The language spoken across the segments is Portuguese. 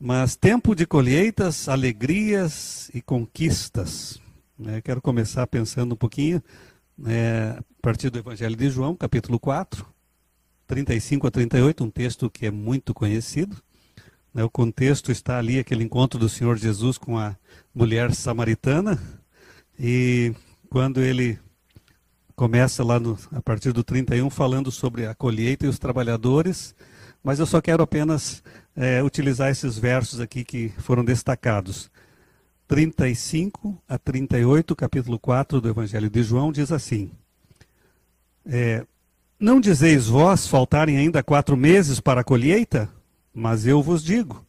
Mas tempo de colheitas, alegrias e conquistas. Né? Quero começar pensando um pouquinho é, a partir do Evangelho de João, capítulo 4, 35 a 38, um texto que é muito conhecido. Né? O contexto está ali, aquele encontro do Senhor Jesus com a mulher samaritana. E quando ele começa lá no, a partir do 31 falando sobre a colheita e os trabalhadores, mas eu só quero apenas é, utilizar esses versos aqui que foram destacados. 35 a 38, capítulo 4 do Evangelho de João, diz assim: é, Não dizeis vós faltarem ainda quatro meses para a colheita? Mas eu vos digo: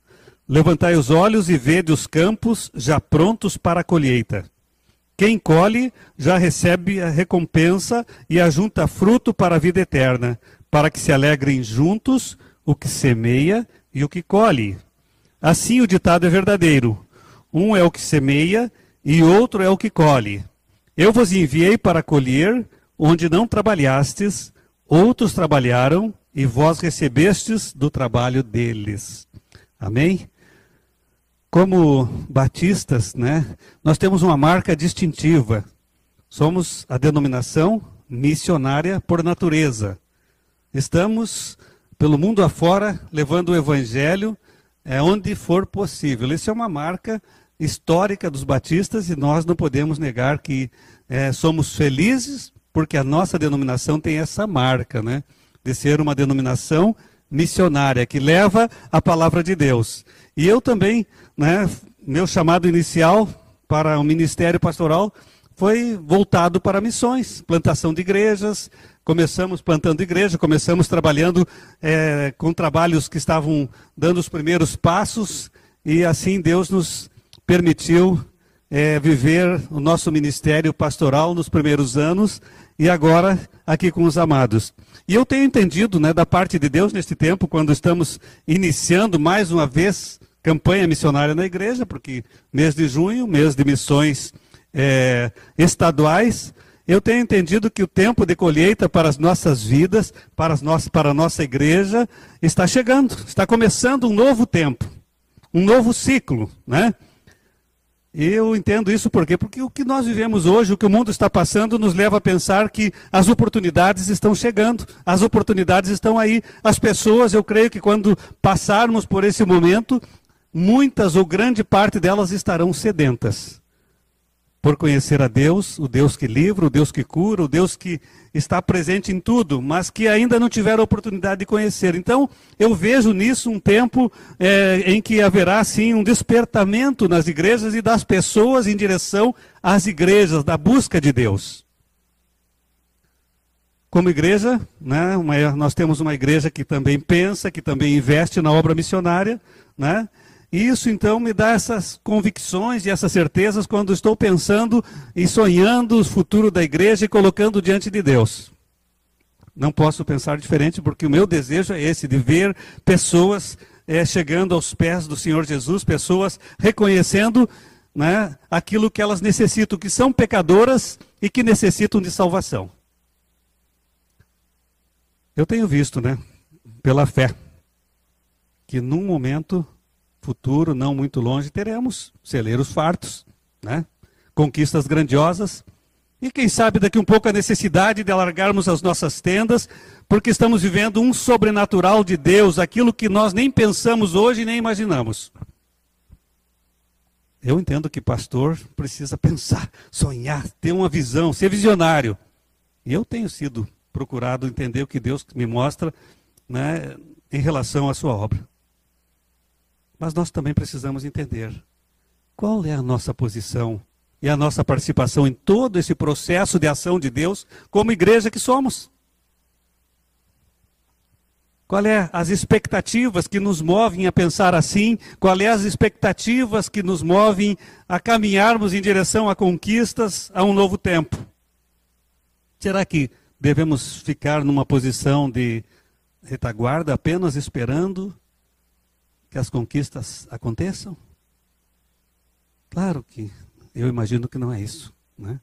levantai os olhos e vede os campos já prontos para a colheita. Quem colhe já recebe a recompensa e ajunta fruto para a vida eterna, para que se alegrem juntos o que semeia e o que colhe. Assim o ditado é verdadeiro: um é o que semeia e outro é o que colhe. Eu vos enviei para colher onde não trabalhastes, outros trabalharam e vós recebestes do trabalho deles. Amém? Como batistas, né, nós temos uma marca distintiva. Somos a denominação missionária por natureza. Estamos pelo mundo afora levando o evangelho é, onde for possível. Isso é uma marca histórica dos batistas e nós não podemos negar que é, somos felizes porque a nossa denominação tem essa marca, né, de ser uma denominação missionária que leva a palavra de Deus. E eu também, né, meu chamado inicial para o ministério pastoral foi voltado para missões, plantação de igrejas. Começamos plantando igreja, começamos trabalhando é, com trabalhos que estavam dando os primeiros passos, e assim Deus nos permitiu é, viver o nosso ministério pastoral nos primeiros anos e agora aqui com os amados. E eu tenho entendido, né, da parte de Deus neste tempo, quando estamos iniciando mais uma vez campanha missionária na igreja, porque mês de junho, mês de missões é, estaduais, eu tenho entendido que o tempo de colheita para as nossas vidas, para, as nossas, para a nossa igreja, está chegando, está começando um novo tempo, um novo ciclo, né? Eu entendo isso por quê? Porque o que nós vivemos hoje, o que o mundo está passando, nos leva a pensar que as oportunidades estão chegando, as oportunidades estão aí. As pessoas, eu creio que quando passarmos por esse momento, muitas ou grande parte delas estarão sedentas por conhecer a Deus, o Deus que livra, o Deus que cura, o Deus que está presente em tudo, mas que ainda não tiveram oportunidade de conhecer. Então, eu vejo nisso um tempo é, em que haverá, sim, um despertamento nas igrejas e das pessoas em direção às igrejas, da busca de Deus. Como igreja, né, uma, nós temos uma igreja que também pensa, que também investe na obra missionária, né? Isso então me dá essas convicções e essas certezas quando estou pensando e sonhando o futuro da igreja e colocando diante de Deus. Não posso pensar diferente porque o meu desejo é esse, de ver pessoas é, chegando aos pés do Senhor Jesus, pessoas reconhecendo né, aquilo que elas necessitam, que são pecadoras e que necessitam de salvação. Eu tenho visto, né, pela fé, que num momento futuro, não muito longe, teremos celeiros fartos, né? conquistas grandiosas. E quem sabe daqui um pouco a necessidade de alargarmos as nossas tendas, porque estamos vivendo um sobrenatural de Deus, aquilo que nós nem pensamos hoje nem imaginamos. Eu entendo que pastor precisa pensar, sonhar, ter uma visão, ser visionário. E eu tenho sido procurado entender o que Deus me mostra né, em relação à sua obra. Mas nós também precisamos entender qual é a nossa posição e a nossa participação em todo esse processo de ação de Deus como igreja que somos. Qual é as expectativas que nos movem a pensar assim? Qual é as expectativas que nos movem a caminharmos em direção a conquistas a um novo tempo? Será que devemos ficar numa posição de retaguarda apenas esperando que as conquistas aconteçam? Claro que eu imagino que não é isso. Né?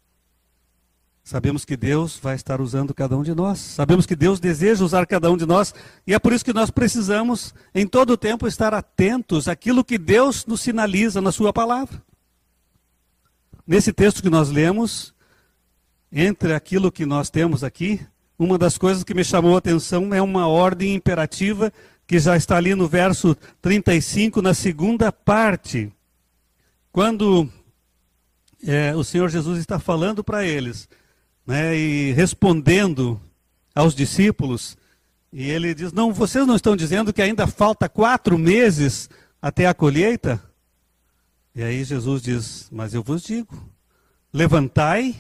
Sabemos que Deus vai estar usando cada um de nós. Sabemos que Deus deseja usar cada um de nós. E é por isso que nós precisamos, em todo o tempo, estar atentos àquilo que Deus nos sinaliza na Sua palavra. Nesse texto que nós lemos, entre aquilo que nós temos aqui, uma das coisas que me chamou a atenção é uma ordem imperativa que já está ali no verso 35, na segunda parte. Quando é, o Senhor Jesus está falando para eles né, e respondendo aos discípulos, e ele diz: Não, vocês não estão dizendo que ainda falta quatro meses até a colheita? E aí Jesus diz: Mas eu vos digo, levantai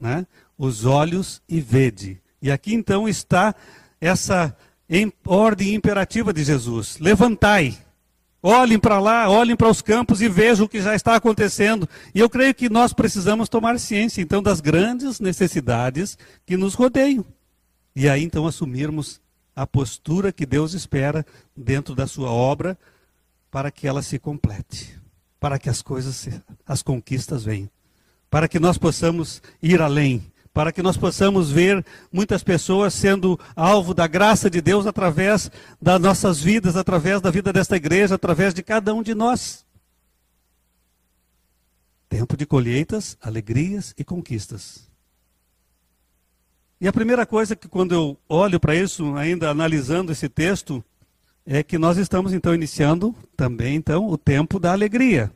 né, os olhos e vede. E aqui então está essa ordem imperativa de Jesus: levantai. Olhem para lá, olhem para os campos e vejam o que já está acontecendo. E eu creio que nós precisamos tomar ciência, então, das grandes necessidades que nos rodeiam. E aí, então, assumirmos a postura que Deus espera dentro da sua obra para que ela se complete, para que as coisas, as conquistas venham, para que nós possamos ir além, para que nós possamos ver muitas pessoas sendo alvo da graça de Deus através das nossas vidas, através da vida desta igreja, através de cada um de nós. Tempo de colheitas, alegrias e conquistas. E a primeira coisa que quando eu olho para isso, ainda analisando esse texto, é que nós estamos então iniciando também então o tempo da alegria.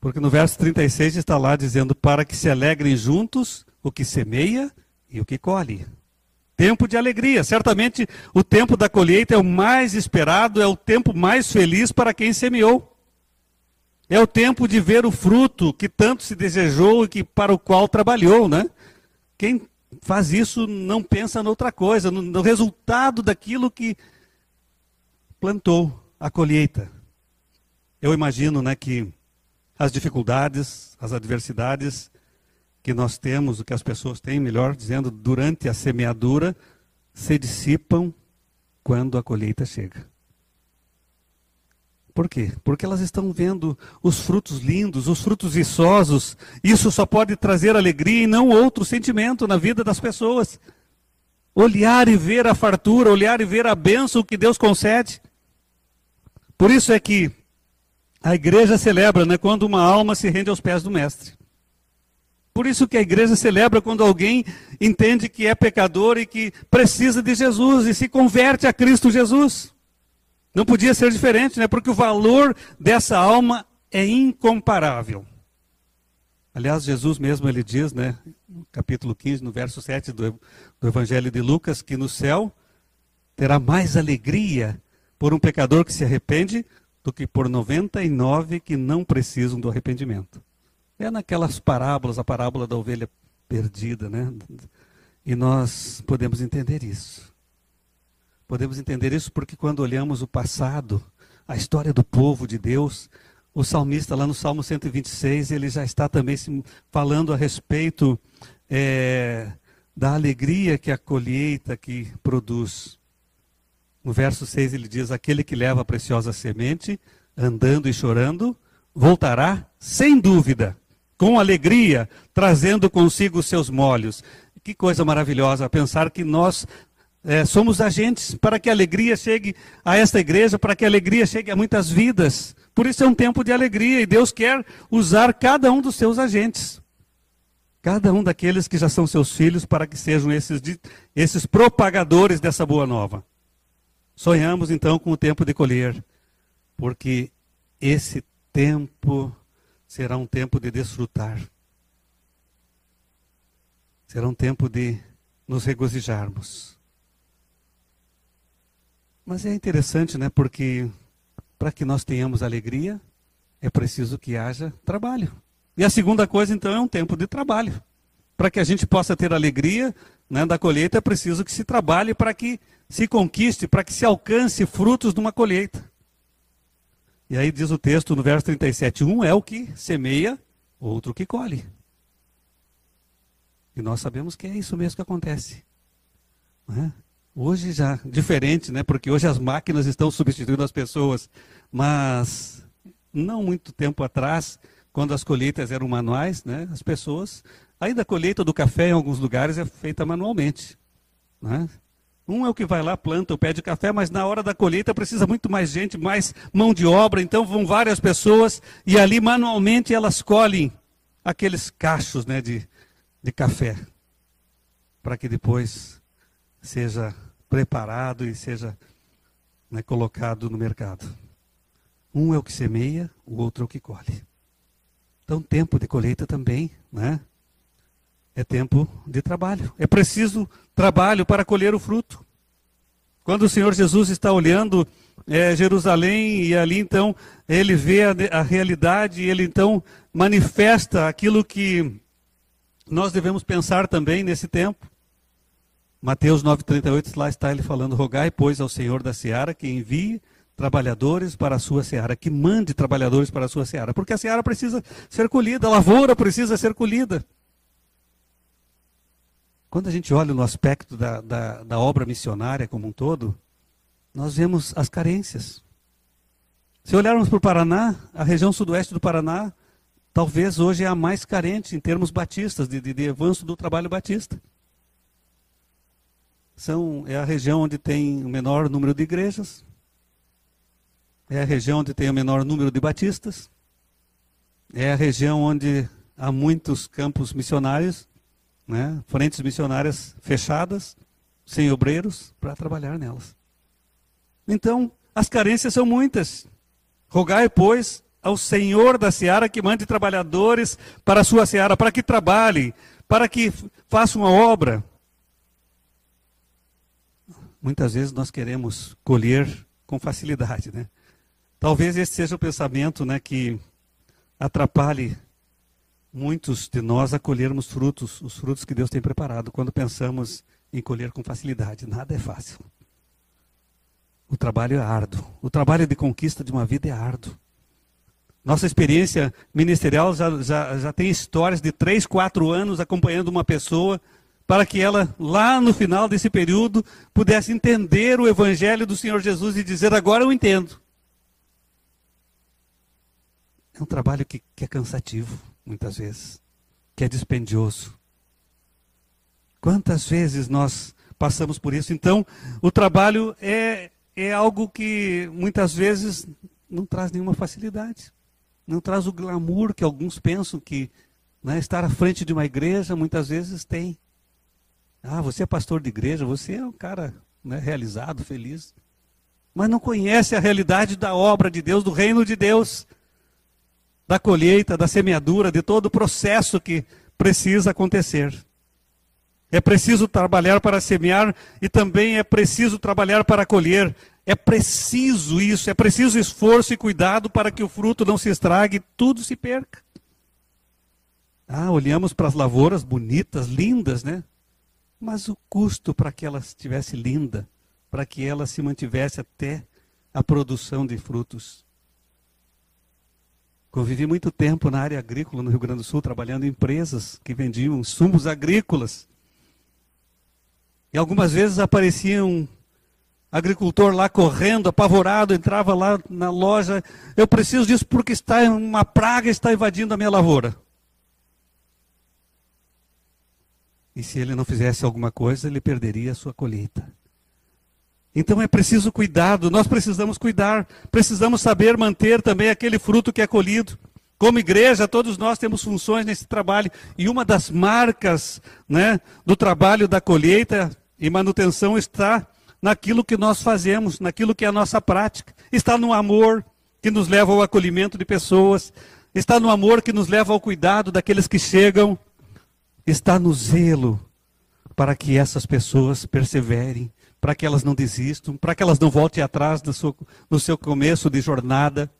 Porque no verso 36 está lá dizendo: Para que se alegrem juntos o que semeia e o que colhe. Tempo de alegria. Certamente o tempo da colheita é o mais esperado, é o tempo mais feliz para quem semeou. É o tempo de ver o fruto que tanto se desejou e que para o qual trabalhou, né? Quem faz isso não pensa noutra coisa, no, no resultado daquilo que plantou, a colheita. Eu imagino, né, que as dificuldades, as adversidades que nós temos, o que as pessoas têm, melhor dizendo, durante a semeadura, se dissipam quando a colheita chega. Por quê? Porque elas estão vendo os frutos lindos, os frutos viçosos. Isso só pode trazer alegria e não outro sentimento na vida das pessoas. Olhar e ver a fartura, olhar e ver a bênção que Deus concede. Por isso é que a igreja celebra né, quando uma alma se rende aos pés do Mestre. Por isso que a igreja celebra quando alguém entende que é pecador e que precisa de Jesus e se converte a Cristo Jesus. Não podia ser diferente, né? Porque o valor dessa alma é incomparável. Aliás, Jesus mesmo ele diz, né, no capítulo 15, no verso 7 do, do Evangelho de Lucas, que no céu terá mais alegria por um pecador que se arrepende do que por 99 que não precisam do arrependimento. É naquelas parábolas, a parábola da ovelha perdida, né? E nós podemos entender isso. Podemos entender isso porque quando olhamos o passado, a história do povo de Deus, o salmista lá no Salmo 126, ele já está também falando a respeito é, da alegria que a colheita que produz. No verso 6 ele diz: Aquele que leva a preciosa semente, andando e chorando, voltará sem dúvida, com alegria, trazendo consigo os seus molhos. Que coisa maravilhosa pensar que nós é, somos agentes para que a alegria chegue a esta igreja, para que a alegria chegue a muitas vidas. Por isso é um tempo de alegria e Deus quer usar cada um dos seus agentes. Cada um daqueles que já são seus filhos, para que sejam esses, esses propagadores dessa boa nova. Sonhamos então com o tempo de colher, porque esse tempo será um tempo de desfrutar. Será um tempo de nos regozijarmos. Mas é interessante, né? Porque para que nós tenhamos alegria, é preciso que haja trabalho. E a segunda coisa, então, é um tempo de trabalho. Para que a gente possa ter alegria né, da colheita, é preciso que se trabalhe para que se conquiste, para que se alcance frutos de uma colheita. E aí diz o texto no verso 37, um é o que semeia, outro que colhe. E nós sabemos que é isso mesmo que acontece. É? Hoje já diferente, né? Porque hoje as máquinas estão substituindo as pessoas. Mas não muito tempo atrás, quando as colheitas eram manuais, né, as pessoas, ainda a colheita do café em alguns lugares é feita manualmente. Né? Um é o que vai lá, planta o pé de café, mas na hora da colheita precisa muito mais gente, mais mão de obra, então vão várias pessoas e ali manualmente elas colhem aqueles cachos né, de, de café, para que depois seja preparado e seja né, colocado no mercado. Um é o que semeia, o outro é o que colhe. Então, tempo de colheita também, né? É tempo de trabalho. É preciso trabalho para colher o fruto. Quando o Senhor Jesus está olhando é, Jerusalém e ali então ele vê a, a realidade e ele então manifesta aquilo que nós devemos pensar também nesse tempo. Mateus 9,38, lá está ele falando: Rogai, pois, ao Senhor da seara que envie trabalhadores para a sua seara, que mande trabalhadores para a sua seara, porque a seara precisa ser colhida, a lavoura precisa ser colhida. Quando a gente olha no aspecto da, da, da obra missionária como um todo, nós vemos as carências. Se olharmos para o Paraná, a região sudoeste do Paraná, talvez hoje é a mais carente em termos batistas, de, de, de avanço do trabalho batista. São, é a região onde tem o menor número de igrejas, é a região onde tem o menor número de batistas. É a região onde há muitos campos missionários, né? frentes missionárias fechadas, sem obreiros para trabalhar nelas. Então, as carências são muitas. Rogai, pois, ao Senhor da seara que mande trabalhadores para a sua seara, para que trabalhem, para que façam a obra. Muitas vezes nós queremos colher com facilidade, né? Talvez esse seja o pensamento né, que atrapalhe muitos de nós a colhermos frutos, os frutos que Deus tem preparado, quando pensamos em colher com facilidade. Nada é fácil. O trabalho é árduo. O trabalho de conquista de uma vida é árduo. Nossa experiência ministerial já, já, já tem histórias de três, quatro anos acompanhando uma pessoa para que ela, lá no final desse período, pudesse entender o Evangelho do Senhor Jesus e dizer: agora eu entendo. É um trabalho que, que é cansativo, muitas vezes, que é dispendioso. Quantas vezes nós passamos por isso? Então, o trabalho é, é algo que muitas vezes não traz nenhuma facilidade. Não traz o glamour que alguns pensam que né, estar à frente de uma igreja muitas vezes tem. Ah, você é pastor de igreja, você é um cara né, realizado, feliz. Mas não conhece a realidade da obra de Deus, do reino de Deus da colheita, da semeadura, de todo o processo que precisa acontecer. É preciso trabalhar para semear e também é preciso trabalhar para colher. É preciso isso, é preciso esforço e cuidado para que o fruto não se estrague e tudo se perca. Ah, olhamos para as lavouras bonitas, lindas, né? Mas o custo para que ela estivesse linda, para que ela se mantivesse até a produção de frutos. Convivi muito tempo na área agrícola no Rio Grande do Sul, trabalhando em empresas que vendiam insumos agrícolas. E algumas vezes aparecia um agricultor lá correndo, apavorado, entrava lá na loja. Eu preciso disso porque está uma praga está invadindo a minha lavoura. E se ele não fizesse alguma coisa, ele perderia a sua colheita. Então é preciso cuidado, nós precisamos cuidar, precisamos saber manter também aquele fruto que é colhido. Como igreja, todos nós temos funções nesse trabalho, e uma das marcas né, do trabalho da colheita e manutenção está naquilo que nós fazemos, naquilo que é a nossa prática. Está no amor que nos leva ao acolhimento de pessoas, está no amor que nos leva ao cuidado daqueles que chegam, está no zelo para que essas pessoas perseverem, para que elas não desistam, para que elas não voltem atrás no seu, no seu começo de jornada.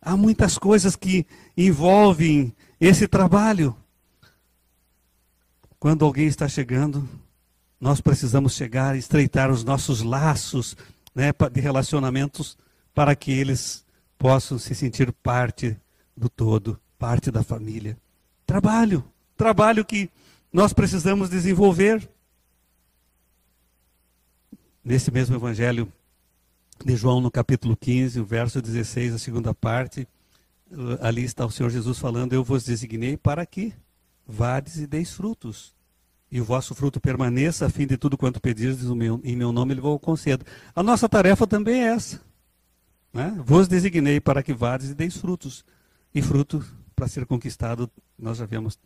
Há muitas coisas que envolvem esse trabalho. Quando alguém está chegando, nós precisamos chegar, estreitar os nossos laços né, de relacionamentos para que eles possam se sentir parte do todo, parte da família. Trabalho, trabalho que nós precisamos desenvolver. Nesse mesmo evangelho de João, no capítulo 15, o verso 16, a segunda parte, ali está o Senhor Jesus falando: Eu vos designei para que vades e deis frutos. E o vosso fruto permaneça, a fim de tudo quanto pedirdes em meu nome, ele vou conceder. A nossa tarefa também é essa. Né? Vos designei para que vades e deis frutos. E fruto, para ser conquistado, nós já vimos,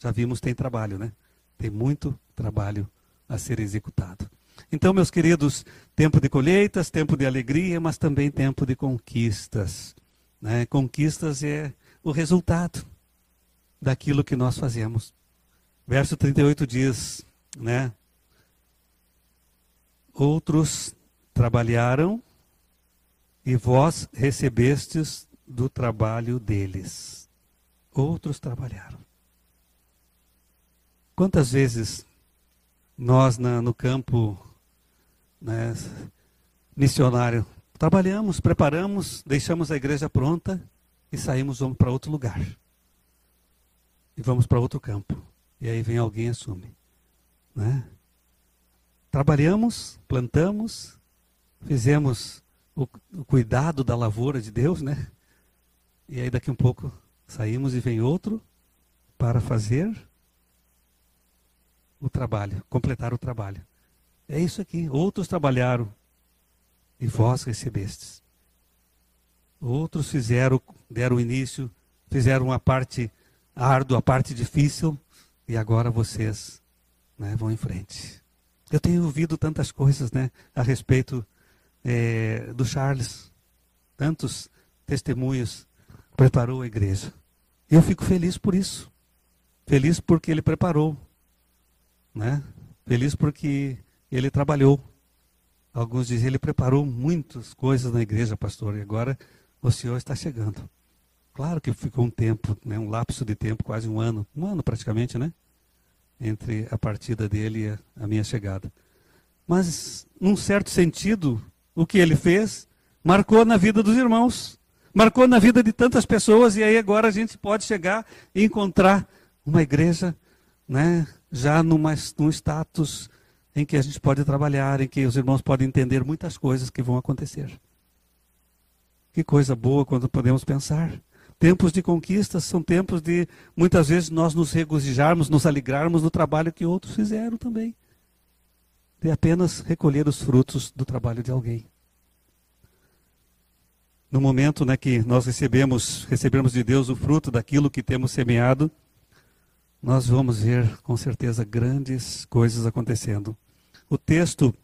já vimos tem trabalho, né? Tem muito trabalho a ser executado. Então, meus queridos, tempo de colheitas, tempo de alegria, mas também tempo de conquistas. Né? Conquistas é o resultado daquilo que nós fazemos. Verso 38 diz, né? Outros trabalharam e vós recebestes do trabalho deles. Outros trabalharam. Quantas vezes nós na, no campo né, missionário trabalhamos, preparamos, deixamos a igreja pronta e saímos para outro lugar. E vamos para outro campo. E aí vem alguém e assume. Né? Trabalhamos, plantamos, fizemos o, o cuidado da lavoura de Deus, né? E aí daqui um pouco saímos e vem outro para fazer o trabalho, completar o trabalho. É isso aqui. Outros trabalharam e vós recebestes. Outros fizeram, deram início, fizeram a parte árdua, a parte difícil, e agora vocês né, vão em frente. Eu tenho ouvido tantas coisas né, a respeito é, do Charles, tantos testemunhos preparou a igreja. Eu fico feliz por isso. Feliz porque ele preparou né? Feliz porque ele trabalhou. Alguns dizem, ele preparou muitas coisas na igreja, pastor, e agora o senhor está chegando. Claro que ficou um tempo, né, um lapso de tempo, quase um ano, um ano praticamente, né? Entre a partida dele e a, minha chegada. Mas, num certo sentido, o que ele fez marcou na vida dos irmãos, marcou na vida de tantas pessoas, e aí agora a gente pode chegar e encontrar uma igreja né, já numa, num status em que a gente pode trabalhar, em que os irmãos podem entender muitas coisas que vão acontecer. Que coisa boa quando podemos pensar. Tempos de conquistas são tempos de, muitas vezes, nós nos regozijarmos, nos alegrarmos no trabalho que outros fizeram também. De apenas recolher os frutos do trabalho de alguém. No momento né, que nós recebemos, recebemos de Deus o fruto daquilo que temos semeado, nós vamos ver com certeza grandes coisas acontecendo. O texto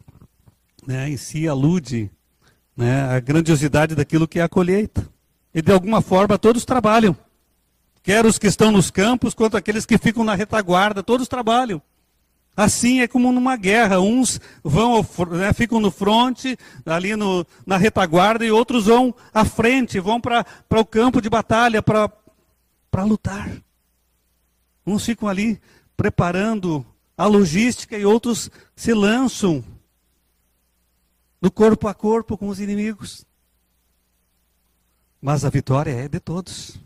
né, em si alude né, à grandiosidade daquilo que é a colheita. E de alguma forma todos trabalham. Quer os que estão nos campos, quanto aqueles que ficam na retaguarda, todos trabalham. Assim é como numa guerra, uns vão né, ficam no fronte, ali no, na retaguarda, e outros vão à frente, vão para o campo de batalha para lutar. Uns ficam ali preparando a logística e outros se lançam no corpo a corpo com os inimigos. Mas a vitória é de todos.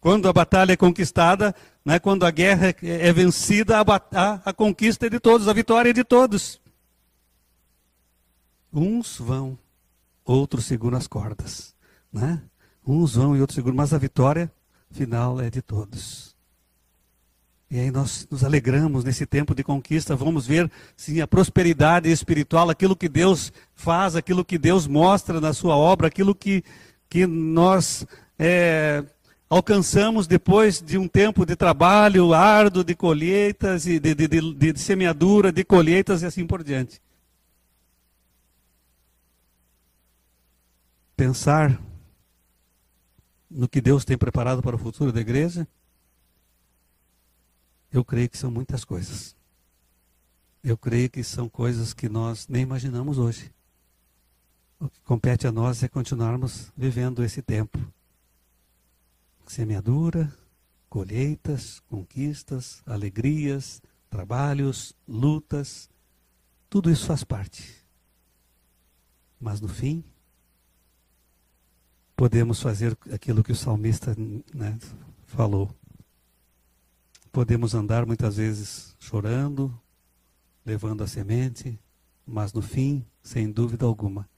Quando a batalha é conquistada, né, quando a guerra é, vencida, a, a, a conquista é de todos, a vitória é de todos. Uns vão, outros seguram as cordas. Né? Uns vão e outros seguram, mas a vitória final é de todos. E aí nós nos alegramos nesse tempo de conquista, vamos ver sim a prosperidade espiritual, aquilo que Deus faz, aquilo que Deus mostra na sua obra, aquilo que, que nós é, alcançamos depois de um tempo de trabalho árduo, de colheitas, e de, de, de, de semeadura, de colheitas e assim por diante. Pensar no que Deus tem preparado para o futuro da igreja eu creio que são muitas coisas. Eu creio que são coisas que nós nem imaginamos hoje. O que compete a nós é continuarmos vivendo esse tempo. Semeadura, colheitas, conquistas, alegrias, trabalhos, lutas, tudo isso faz parte. Mas no fim, podemos fazer aquilo que o salmista né, falou. Podemos andar muitas vezes chorando, levando a semente, mas no fim, sem dúvida alguma,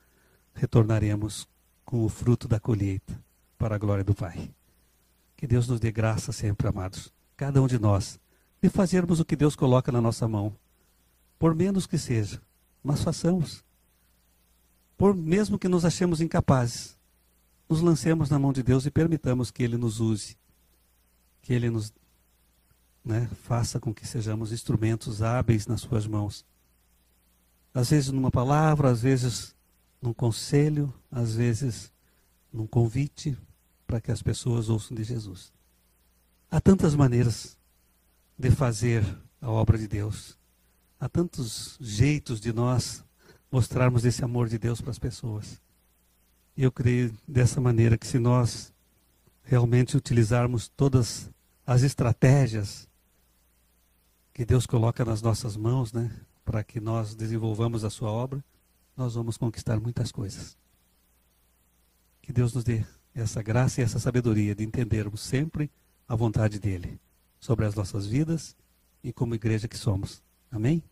retornaremos com o fruto da colheita para a glória do Pai. Que Deus nos dê graça sempre, amados, cada um de nós, de fazermos o que Deus coloca na nossa mão, por menos que seja, mas façamos. Por mesmo que nos achemos incapazes, nos lancemos na mão de Deus e permitamos que Ele nos use, que Ele nos né, faça com que sejamos instrumentos hábeis nas Suas mãos. Às vezes numa palavra, às vezes num conselho, às vezes num convite para que as pessoas ouçam de Jesus. Há tantas maneiras de fazer a obra de Deus. Há tantos jeitos de nós mostrarmos esse amor de Deus para as pessoas. E eu creio dessa maneira que se nós realmente utilizarmos todas as estratégias que Deus coloca nas nossas mãos, né, para que nós desenvolvamos a sua obra, nós vamos conquistar muitas coisas. Que Deus nos dê essa graça e essa sabedoria de entendermos sempre a vontade dEle sobre as nossas vidas e como igreja que somos. Amém?